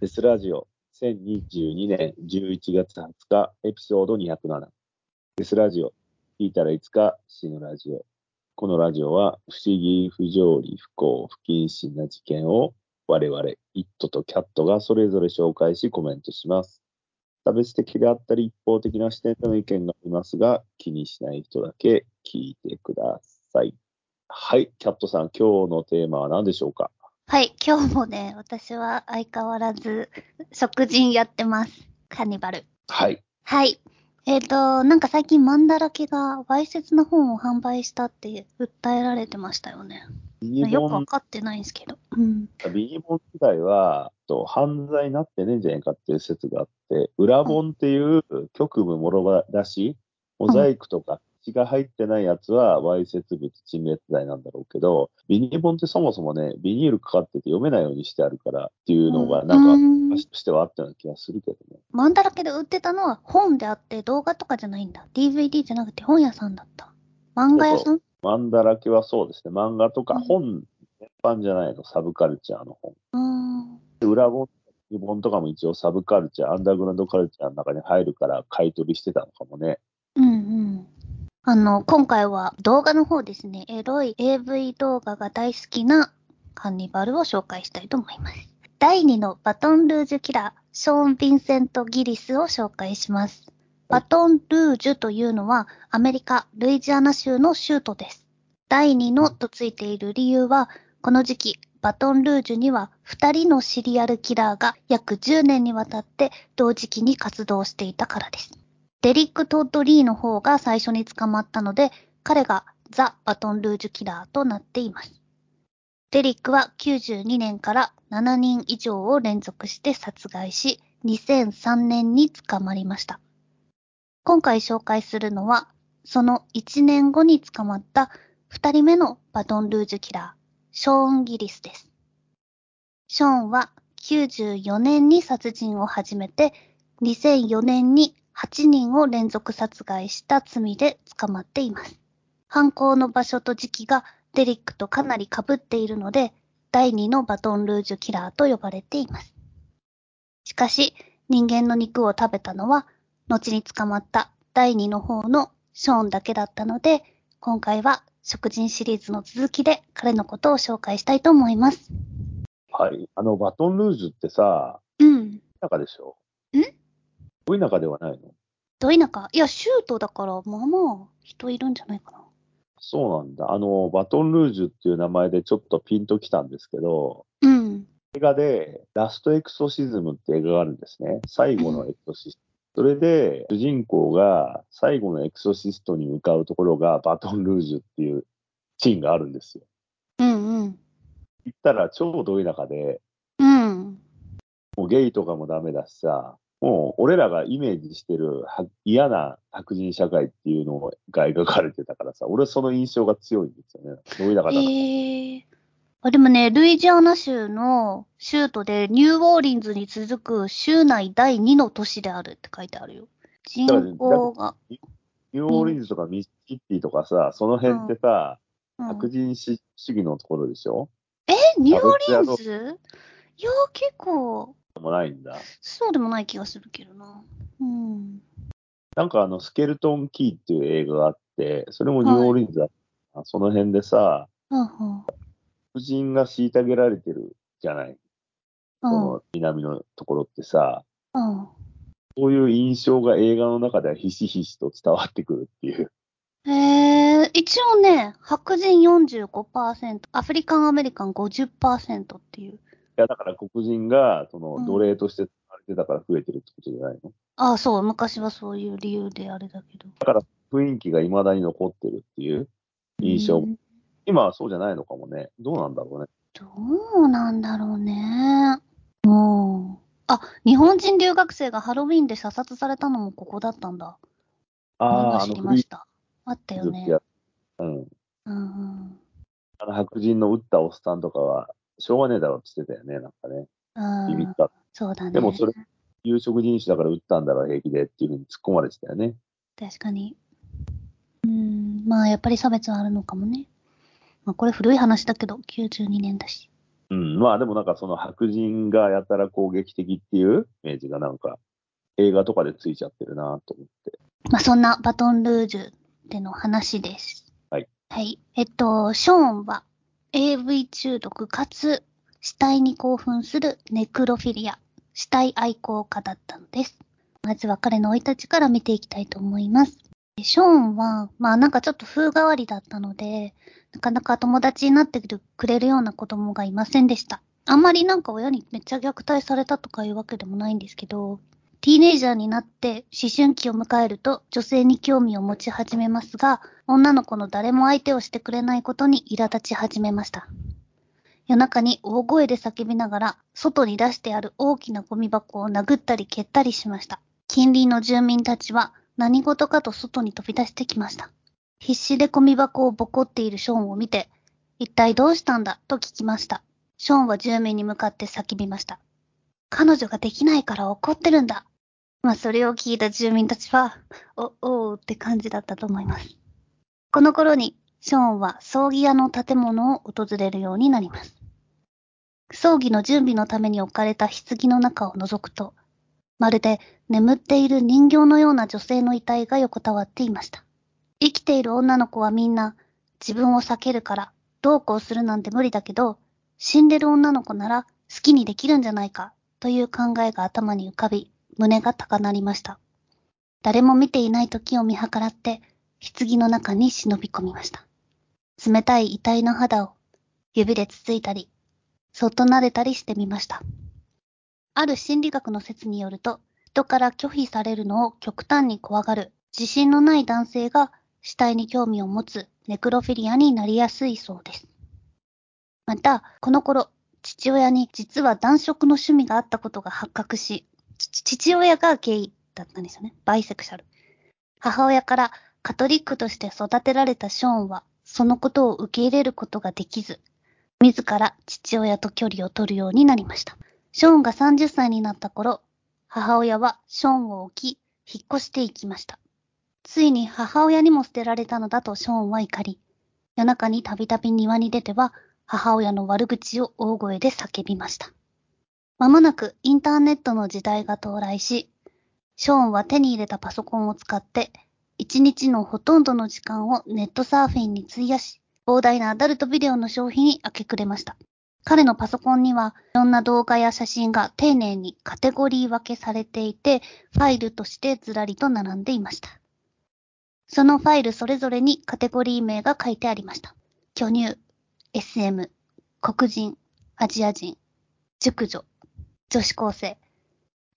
デスラジオ2022年11月20日エピソード207デスラジオ聞いたらいつか死ぬラジオこのラジオは不思議、不条理、不幸、不謹慎な事件を我々、イットとキャットがそれぞれ紹介しコメントします。差別的であったり一方的な視点での意見がありますが、気にしない人だけ聞いてください。はい、キャットさん、今日のテーマは何でしょうか？はい、今日もね、私は相変わらず食人やってます。カニバル。はい。はい。えっ、と、なんか最近マンダラケがわいせつな本を販売したって訴えられてましたよね。よくわかってないんですけど。うん。ビニボン自体は、と犯罪になってねえんじゃないかっていう説があって、裏本っていう局部もろ出し、モザイクとか血が入ってないやつは、わいせつ物陳列罪なんだろうけど、ビニボンってそもそもね、ビニールかかってて読めないようにしてあるからっていうのが、なんか、してはあったような気がするけどね。マンダラケで売ってたのは本であって動画とかじゃないんだ。DVD じゃなくて本屋さんだった。漫画屋さん？マンダラケはそうですね、漫画とかうん本、全般じゃないの、サブカルチャーの本。うーん。で裏本、日本とかも一応サブカルチャー、アンダーグラウンドカルチャーの中に入るから買い取りしてたのかもね。うんうん。あの、今回は動画の方ですね、エロい AV 動画が大好きなカンニバルを紹介したいと思います。第2のバトンルージュキラー、ショーン・ヴィンセント・ギリスを紹介します。バトンルージュというのはアメリカ・ルイジアナ州の州都です。第2のとついている理由は、この時期、バトンルージュには2人のシリアルキラーが約10年にわたって同時期に活動していたからです。デリック・トッド・リーの方が最初に捕まったので、彼がザ・バトンルージュ・キラーとなっています。デリックは92年から7人以上を連続して殺害し、2003年に捕まりました。今回紹介するのは、その1年後に捕まった2人目のバトンルージュ・キラー、ショーン・ギリスです。ショーンは94年に殺人を始めて、2004年に8人を連続殺害した罪で捕まっています。犯行の場所と時期がデリックとかなり被っているので、第2のバトンルージュキラーと呼ばれています。しかし、人間の肉を食べたのは、後に捕まった第2の方のショーンだけだったので、今回は食人シリーズの続きで彼のことを紹介したいと思います。はい。あの、バトンルージュってさ、うん。田舎でしょ？んど田舎ではないの？ど田舎いや、シュートだから、まあまあ、人いるんじゃないかな。そうなんだ。あの、バトンルージュっていう名前でちょっとピンときたんですけど、うん。映画で、ラストエクソシズムって映画があるんですね。最後のエクソシスト。それで、主人公が最後のエクソシストに向かうところがバトンルージュっていうシーンがあるんですよ。うんうん。行ったら超ど田舎で、うん。もうゲイとかもダメだしさ、もう俺らがイメージしてるは嫌な白人社会っていうのが描かれてたからさ、俺その印象が強いんですよね。どういう中だから。ええあ、でもね、ルイジアナ州の州都でニューオーリンズに続く州内第2の都市であるって書いてあるよ。人口が。ニューオーリンズとかミシシッピーとかさ、その辺ってさ、うん白人主義のところでしょ？え、ニューオーリンズ？いや、結構、もないんだ。そうでもない気がするけどな。うん。なんかあの、スケルトンキーっていう映画があって、それもニューオーリンズだった。その辺でさ、うんうん。白人が虐げられてるじゃない？そうん。の南のところってさ、うん。そういう印象が映画の中ではひしひしと伝わってくるっていう。えー、一応ね、白人45%、アフリカンアメリカン50%っていう。いや、だから黒人が、そのうん、奴隷として使われてたから増えてるってことじゃないの、ああ、そう、昔はそういう理由であれだけど。雰囲気が未だに残ってるっていう印象。うん今はそうじゃないのかもね。どうなんだろうね。どうなんだろうね。もう。あ、日本人留学生がハロウィンで射殺されたのもここだったんだ。ああ、知りました。あったよね。うん。うんうん。あの白人の撃ったおっさんとかは、しょうがねえだろって言ってたよね、なんかね。うん、ビビった。そうだね。でもそれ、有色人種だから撃ったんだろ、平気でっていうふうに突っ込まれてたよね。確かに。うん、まあやっぱり差別はあるのかもね。まあこれ古い話だけど、92年だし。うん、まあでもなんかその白人がやたら攻撃的っていうイメージがなんか映画とかでついちゃってるなと思って。まあ、そんなバトンルージュでの話です。はい。はい。えっと、ショーンは AV 中毒かつ死体に興奮するネクロフィリア、死体愛好家だったのです。まずは彼の生い立ちから見ていきたいと思います。ショーンは、まあなんかちょっと風変わりだったので、なかなか友達になってくれるような子供がいませんでした。あんまりなんか親にめっちゃ虐待されたとかいうわけでもないんですけど、ティーネイジャーになって思春期を迎えると女性に興味を持ち始めますが、女の子の誰も相手をしてくれないことに苛立ち始めました。夜中に大声で叫びながら、外に出してある大きなゴミ箱を殴ったり蹴ったりしました。近隣の住民たちは何事かと外に飛び出してきました。必死でゴミ箱をボコっているショーンを見て、一体どうしたんだ？と聞きました。ショーンは住民に向かって叫びました。彼女ができないから怒ってるんだ。まあ、それを聞いた住民たちは、お、おーって感じだったと思います。この頃に、ショーンは葬儀屋の建物を訪れるようになります。葬儀の準備のために置かれた棺の中を覗くと、まるで眠っている人形のような女性の遺体が横たわっていました。生きている女の子はみんな自分を避けるからどうこうするなんて無理だけど、死んでる女の子なら好きにできるんじゃないかという考えが頭に浮かび、胸が高鳴りました。誰も見ていない時を見計らって、棺の中に忍び込みました。冷たい遺体の肌を指でつついたり、そっと撫でたりしてみました。ある心理学の説によると、人から拒否されるのを極端に怖がる自信のない男性が死体に興味を持つネクロフィリアになりやすいそうです。また、この頃、父親に実は男色の趣味があったことが発覚し、父親がゲイだったんですよね。バイセクシャル。母親からカトリックとして育てられたショーンは、そのことを受け入れることができず、自ら父親と距離を取るようになりました。ショーンが30歳になった頃、母親はショーンを置き、引っ越していきました。ついに母親にも捨てられたのだとショーンは怒り、夜中にたびたび庭に出ては、母親の悪口を大声で叫びました。まもなくインターネットの時代が到来し、ショーンは手に入れたパソコンを使って、一日のほとんどの時間をネットサーフィンに費やし、膨大なアダルトビデオの消費に明け暮れました。彼のパソコンには、いろんな動画や写真が丁寧にカテゴリー分けされていて、ファイルとしてずらりと並んでいました。そのファイルそれぞれにカテゴリー名が書いてありました。巨乳、SM、黒人、アジア人、熟女、女子高生。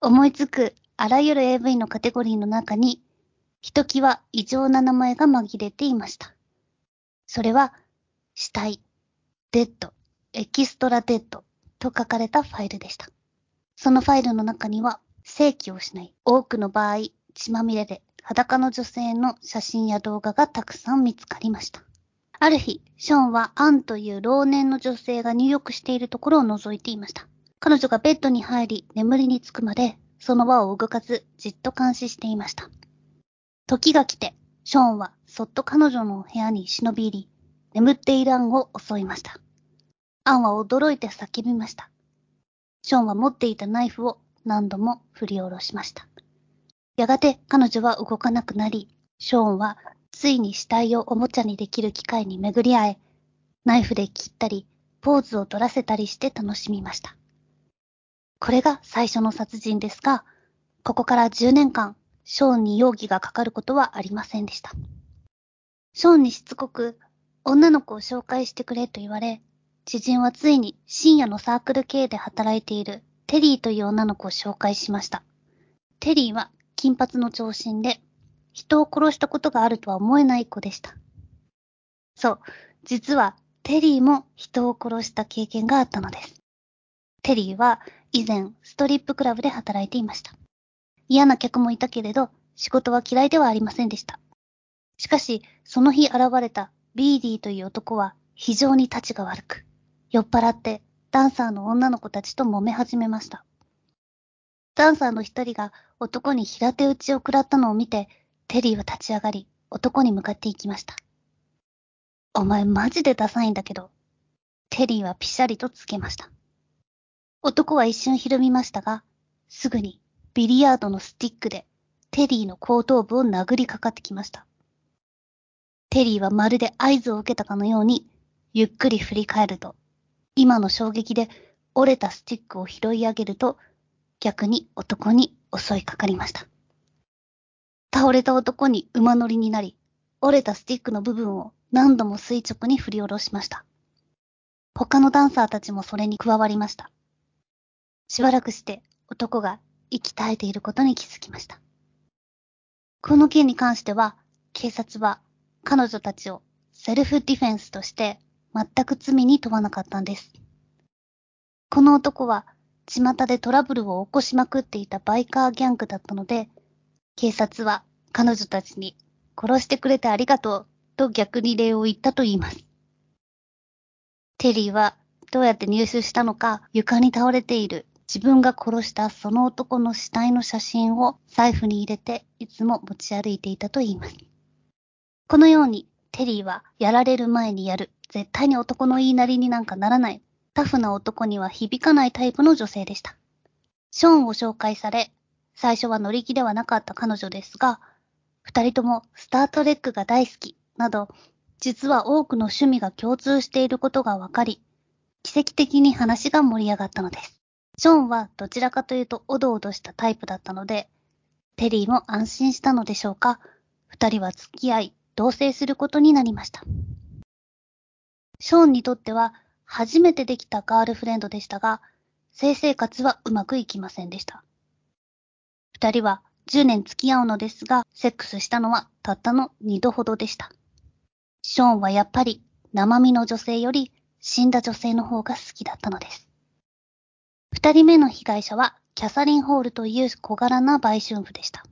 思いつくあらゆる AV のカテゴリーの中に、ひときわ異常な名前が紛れていました。それは、死体、デッド、エキストラデッドと書かれたファイルでした。そのファイルの中には、生気を失い、多くの場合、血まみれで裸の女性の写真や動画がたくさん見つかりました。ある日、ショーンはアンという老年の女性が入浴しているところを覗いていました。彼女がベッドに入り、眠りにつくまで、その場を動かず、じっと監視していました。時が来て、ショーンはそっと彼女の部屋に忍び入り、眠っているアンを襲いました。アンは驚いて叫びました。ショーンは持っていたナイフを何度も振り下ろしました。やがて彼女は動かなくなり、ショーンはついに死体をおもちゃにできる機会に巡り合え、ナイフで切ったり、ポーズを取らせたりして楽しみました。これが最初の殺人ですが、ここから10年間、ショーンに容疑がかかることはありませんでした。ショーンにしつこく、女の子を紹介してくれと言われ、知人はついに深夜のサークル系で働いているテリーという女の子を紹介しました。テリーは金髪の長身で、人を殺したことがあるとは思えない子でした。そう、実はテリーも人を殺した経験があったのです。テリーは以前ストリップクラブで働いていました。嫌な客もいたけれど、仕事は嫌いではありませんでした。しかし、その日現れたビーディーという男は非常に立ちが悪く、酔っ払ってダンサーの女の子たちと揉め始めました。ダンサーの一人が男に平手打ちを食らったのを見て、テリーは立ち上がり、男に向かって行きました。お前マジでダサいんだけど、テリーはピシャリとつけました。男は一瞬ひるみましたが、すぐにビリヤードのスティックでテリーの後頭部を殴りかかってきました。テリーはまるで合図を受けたかのように、ゆっくり振り返ると、今の衝撃で折れたスティックを拾い上げると、逆に男に襲いかかりました。倒れた男に馬乗りになり、折れたスティックの部分を何度も垂直に振り下ろしました。他のダンサーたちもそれに加わりました。しばらくして男が息絶えていることに気づきました。この件に関しては、警察は彼女たちをセルフディフェンスとして全く罪に問わなかったんです。この男は巷でトラブルを起こしまくっていたバイカーギャングだったので、警察は彼女たちに殺してくれてありがとうと逆に礼を言ったと言います。テリーはどうやって入手したのか床に倒れている自分が殺したその男の死体の写真を財布に入れていつも持ち歩いていたと言います。このようにテリーはやられる前にやる、絶対に男の言いなりになんかならない、タフな男には響かないタイプの女性でした。ショーンを紹介され、最初は乗り気ではなかった彼女ですが、二人ともスタートレックが大好きなど、実は多くの趣味が共通していることが分かり、奇跡的に話が盛り上がったのです。ショーンはどちらかというとおどおどしたタイプだったので、テリーも安心したのでしょうか、二人は付き合い、同棲することになりました。ショーンにとっては初めてできたガールフレンドでしたが、性生活はうまくいきませんでした。二人は10年付き合うのですが、セックスしたのはたったの2度ほどでした。ショーンはやっぱり生身の女性より死んだ女性の方が好きだったのです。二人目の被害者はキャサリン・ホールという小柄な売春婦でした。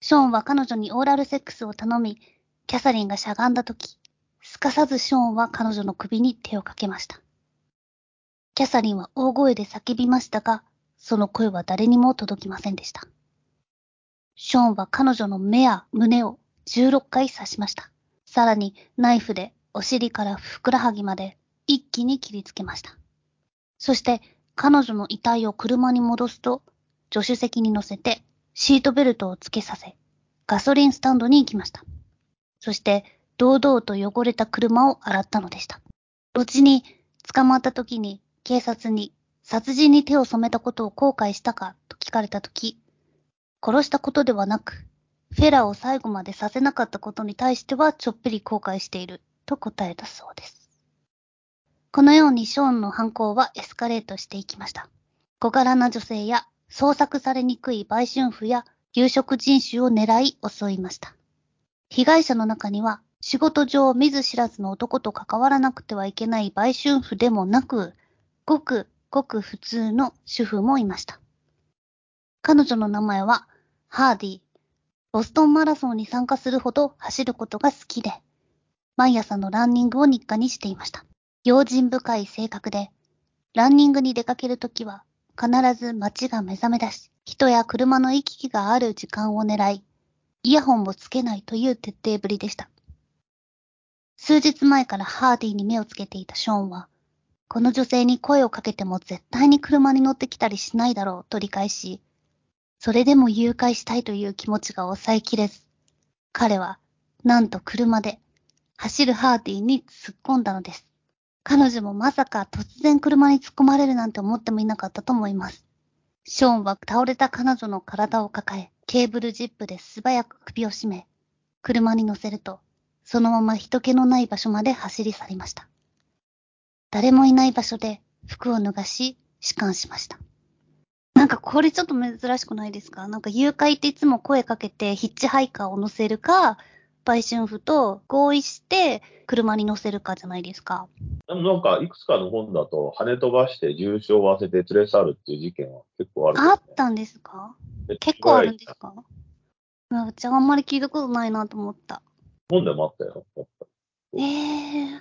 ショーンは彼女にオーラルセックスを頼み、キャサリンがしゃがんだ時、すかさずショーンは彼女の首に手をかけました。キャサリンは大声で叫びましたが、その声は誰にも届きませんでした。ショーンは彼女の目や胸を16回刺しました。さらにナイフでお尻からふくらはぎまで一気に切りつけました。そして彼女の遺体を車に戻すと、助手席に乗せてシートベルトをつけさせ、ガソリンスタンドに行きました。そして、堂々と汚れた車を洗ったのでした。後に捕まった時に警察に殺人に手を染めたことを後悔したかと聞かれた時、殺したことではなく、フェラを最後までさせなかったことに対してはちょっぴり後悔していると答えたそうです。このようにショーンの犯行はエスカレートしていきました。小柄な女性や捜索されにくい売春婦や有色人種を狙い襲いました。被害者の中には仕事上見ず知らずの男と関わらなくてはいけない売春婦でもなく、ごくごく普通の主婦もいました。彼女の名前はハーディ。ボストンマラソンに参加するほど走ることが好きで、毎朝のランニングを日課にしていました。用心深い性格で、ランニングに出かけるときは、必ず街が目覚め出し、人や車の行き来がある時間を狙い、イヤホンもつけないという徹底ぶりでした。数日前からハーディに目をつけていたショーンは、この女性に声をかけても絶対に車に乗ってきたりしないだろうと理解し、それでも誘拐したいという気持ちが抑えきれず、彼は、なんと車で、走るハーディに突っ込んだのです。彼女もまさか突然車に突っ込まれるなんて思ってもいなかったと思います。ショーンは倒れた彼女の体を抱え、ケーブルジップで素早く首を絞め、車に乗せると、そのまま人気のない場所まで走り去りました。誰もいない場所で服を脱がし、弛緩しました。なんかこれちょっと珍しくないですか？なんか誘拐っていつも声かけてヒッチハイカーを乗せるか、売春婦と合意して車に乗せるかじゃないですか。なんか、いくつかの本だと、跳ね飛ばして重傷を負わせて連れ去るっていう事件は結構ある、ね、あったんですか？結構あるんですか？うちあんまり聞いたことないなと思った。本でもあったよ。ええー。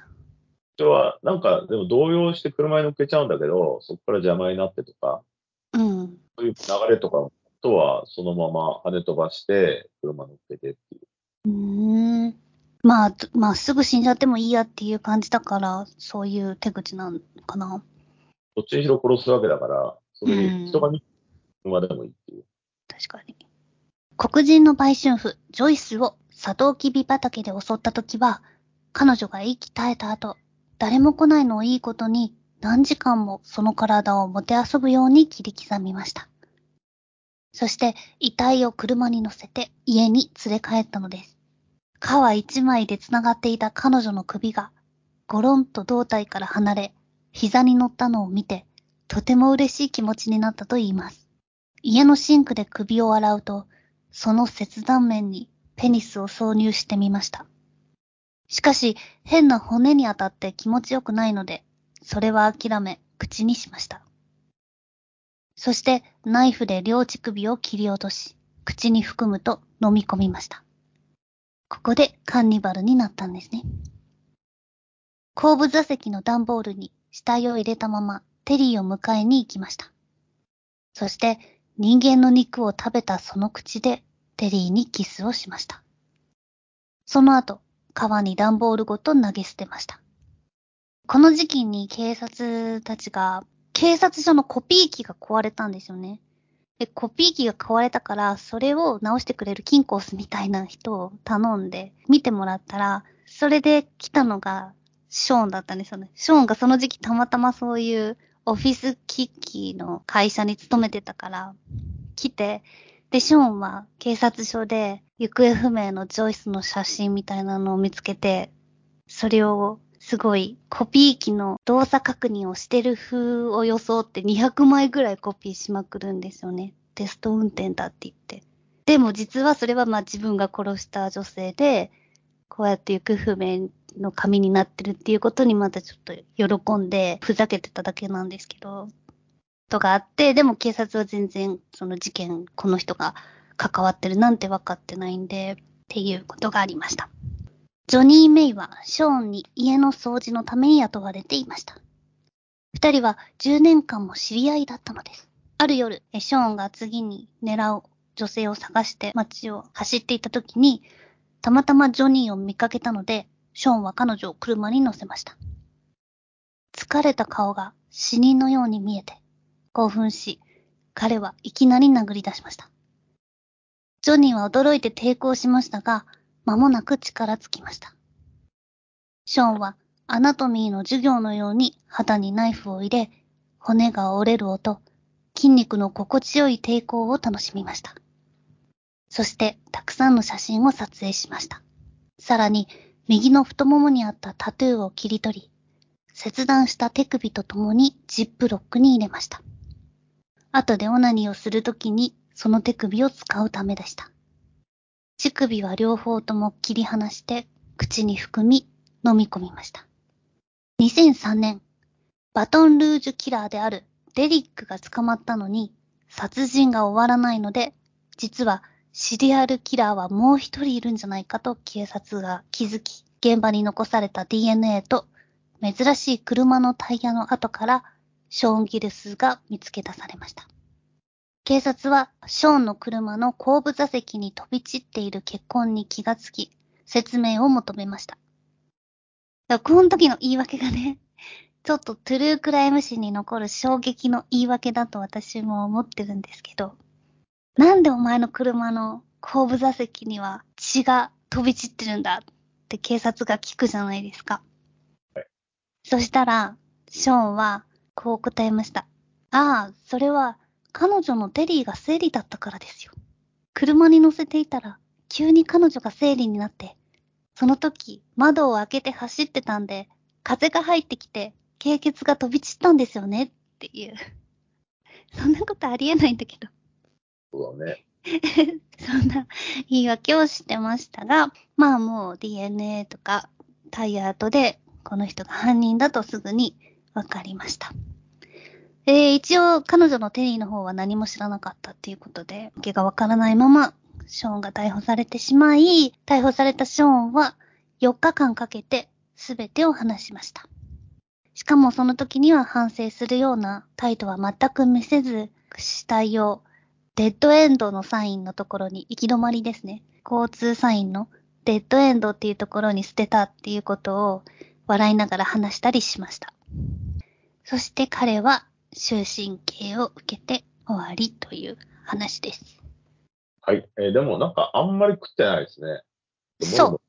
人は、なんか、でも動揺して車に乗っけちゃうんだけど、そこから邪魔になってとか、うん。そういう流れとかとは、そのまま跳ね飛ばして、車乗っけてっていう。うん。まあ、まあ、すぐ死んじゃってもいいやっていう感じだから、そういう手口なのかな。どっちにしろ殺すわけだから、それに人が見てまでもいいっていう。確かに。黒人の売春婦、ジョイスをサトウキビ畑で襲った時は、彼女が息絶えた後、誰も来ないのをいいことに、何時間もその体をもてあそぶように切り刻みました。そして、遺体を車に乗せて家に連れ帰ったのです。皮一枚で繋がっていた彼女の首が、ゴロンと胴体から離れ、膝に乗ったのを見て、とても嬉しい気持ちになったと言います。家のシンクで首を洗うと、その切断面にペニスを挿入してみました。しかし、変な骨に当たって気持ちよくないので、それは諦め、口にしました。そして、ナイフで両乳首を切り落とし、口に含むと飲み込みました。ここでカンニバルになったんですね。後部座席の段ボールに死体を入れたまま、テリーを迎えに行きました。そして、人間の肉を食べたその口で、テリーにキスをしました。その後、川に段ボールごと投げ捨てました。この時期に警察たちが、警察署のコピー機が壊れたんですよね。で、コピー機が壊れたから、それを直してくれるキンコースみたいな人を頼んで、見てもらったら、それで来たのが、ショーンだったんですよね。ショーンがその時期たまたまそういうオフィス機器の会社に勤めてたから、来て、で、ショーンは警察署で行方不明のジョイスの写真みたいなのを見つけて、それをすごいコピー機の動作確認をしてる風を装って200枚ぐらいコピーしまくるんですよね。テスト運転だって言って。でも実はそれはまあ自分が殺した女性で、こうやって行方不明の紙になってるっていうことにまたちょっと喜んでふざけてただけなんですけど、とがあって、でも警察は全然その事件、この人が関わってるなんて分かってないんで、っていうことがありました。ジョニー・メイはショーンに家の掃除のために雇われていました。二人は10年間も知り合いだったのです。ある夜、ショーンが次に狙う女性を探して街を走っていた時に、たまたまジョニーを見かけたので、ショーンは彼女を車に乗せました。疲れた顔が死人のように見えて、興奮し、彼はいきなり殴り出しました。ジョニーは驚いて抵抗しましたが、間もなく力尽きました。ショーンはアナトミーの授業のように肌にナイフを入れ、骨が折れる音、筋肉の心地よい抵抗を楽しみました。そして、たくさんの写真を撮影しました。さらに、右の太ももにあったタトゥーを切り取り、切断した手首とともにジップロックに入れました。後でオナニーをするときにその手首を使うためでした。乳首は両方とも切り離して口に含み飲み込みました。2003年、バトンルージュキラーであるデリックが捕まったのに殺人が終わらないので、実はシリアルキラーはもう一人いるんじゃないかと警察が気づき、現場に残された DNA と珍しい車のタイヤの跡からショーン・ギルスが見つけ出されました。警察はショーンの車の後部座席に飛び散っている血痕に気がつき、説明を求めました。この時の言い訳がね、ちょっとトゥルークライム誌に残る衝撃の言い訳だと私も思ってるんですけど、なんでお前の車の後部座席には血が飛び散ってるんだって警察が聞くじゃないですか。そしたら、ショーンはこう答えました。ああ、それは彼女のテリーが生理だったからですよ。車に乗せていたら、急に彼女が生理になって、その時窓を開けて走ってたんで、風が入ってきて、経血が飛び散ったんですよねっていう。そんなことありえないんだけど。そうだね。そんな言い訳をしてましたが、まあもう DNA とかタイヤ跡でこの人が犯人だとすぐに分かりました。えー、一応彼女のテリーの方は何も知らなかったっていうことで、毛がわからないままショーンが逮捕されてしまい、逮捕されたショーンは4日間かけて全てを話しました。しかもその時には反省するような態度は全く見せず、死体をデッドエンドのサインのところに行き止まりですね。交通サインのデッドエンドっていうところに捨てたっていうことを笑いながら話したりしました。そして彼は終身刑を受けて終わりという話です。はい。えーでもなんかあんまり食ってないですね。そ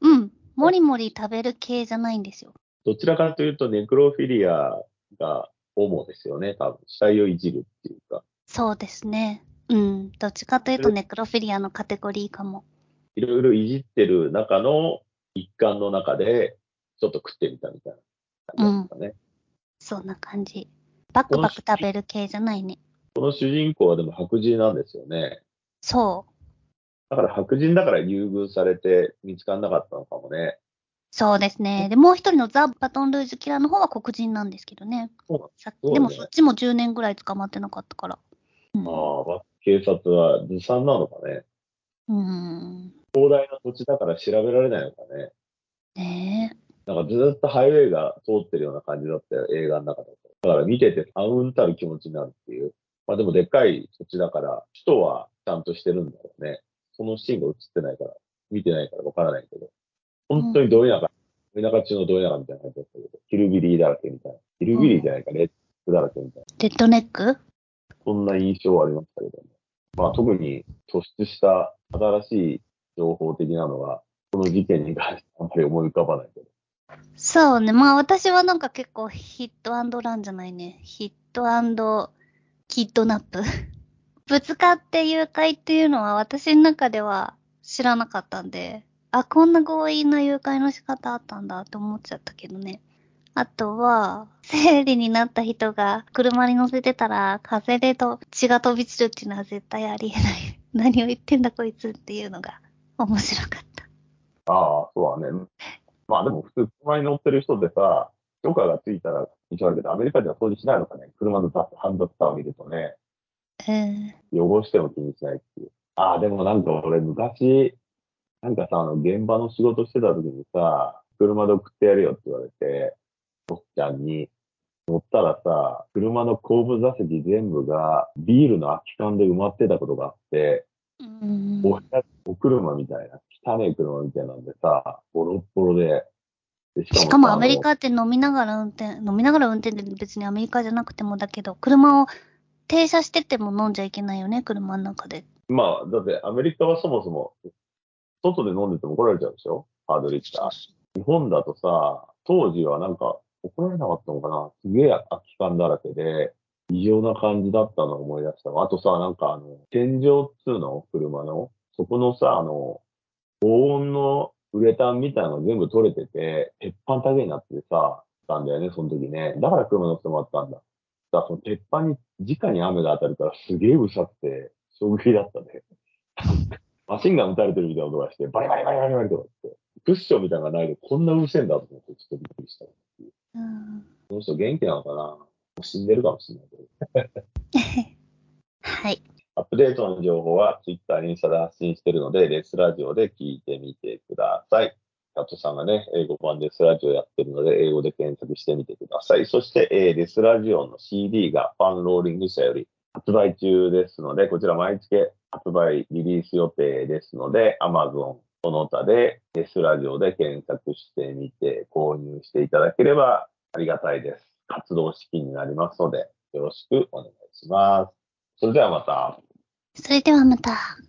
う。うん。もりもり食べる系じゃないんですよ。どちらかというとネクロフィリアが主ですよね、多分。死体をいじるっていうか。そうですね。うん。どっちかというとネクロフィリアのカテゴリーかも。いろいろいじってる中の一環の中で、ちょっと食ってみたみたいな感じですかね。そんな感じ。バクバク食べる系じゃないね。この主人公はでも白人なんですよね。そう。だから白人だから優遇されて見つからなかったのかもね。そうですね。で、もう一人のザ・バトンルージュキラーの方は黒人なんですけどね。でもそっちも10年ぐらい捕まってなかったから。うん。ああ、警察はずさんなのかね。うん。広大な土地だから調べられないのかね。ねえ。なんかずっとハイウェイが通ってるような感じだったよ、映画の中だと。だから見てて、あうんたる気持ちになるっていう。まあでもでっかい土地だから、首都はちゃんとしてるんだろうね。そのシーンが映ってないから、見てないからわからないけど。本当にど田舎、田舎中のど田舎みたいな感じだったけど、ヒルビリーだらけみたいな。ヒルビリーじゃないか、レッドだらけみたいな。デッドネック？そんな印象はありましたけどね。まあ特に突出した新しい情報的なのが、この事件に関してあんまり思い浮かばないけど。そうね。まあ私はなんか結構ヒットランじゃないね。ヒットキッドナップ。ぶつかって誘拐っていうのは私の中では知らなかったんで、あ、こんな強引な誘拐の仕方あったんだって思っちゃったけどね。あとは、生理になった人が車に乗せてたら風でと血が飛び散るっていうのは絶対ありえない。何を言ってんだこいつっていうのが面白かった。ああ、そうだね。まあでも普通車に乗ってる人でさ、許可がついたら一応あるけど、アメリカでは掃除しないのかね。車のダハンドスターを見るとね、うん。汚しても気にしないっていう。ああ、でもなんか俺昔、なんかさ、あの、現場の仕事してた時にさ、車で送ってやるよって言われて、おっちゃんに、乗ったらさ、車の後部座席全部がビールの空き缶で埋まってたことがあって、うんおお車みたいな、汚い車みたいなんでさ、ボロッボロで。でしかもさアメリカって飲みながら運転、飲みながら運転で別にアメリカじゃなくてもだけど、車を停車してても飲んじゃいけないよね、車の中で。まあ、だってアメリカはそもそも、外で飲んでても怒られちゃうでしょ？ハードリッター。日本だとさ、当時はなんか怒られなかったのかな？すげえ空き缶だらけで、異常な感じだったのを思い出したわあとさ、なんかあの、天井っつうの？車の、そこのさ、あの、防音のウレタンみたいなのが全部取れてて、鉄板だけになっててさ、たんだよね、その時ね。だから車乗ってもらったんだ。だからその鉄板に直に雨が当たるからすげえうるさくて、衝撃だったね。マシンガン撃たれてるみたいな音がして、バリバリバリバリバリとかって、クッションみたいなのがないでこんなうるせえんだと思って、ちょっとびっくりした。うん。この人元気なのかな？もう死んでるかもしれないけど。はい。プデートの情報は Twitter、インスタで発信しているので、レスラジオで聞いてみてください。カットさんがね、英語版レスラジオやってるので、英語で検索してみてください。そして、えーレスラジオの CD がファンローリング社より発売中ですので、こちら毎月発売リリース予定ですので、Amazon その他でレスラジオで検索してみて購入していただければありがたいです。活動資金になりますので、よろしくお願いします。それではまた。それではまた。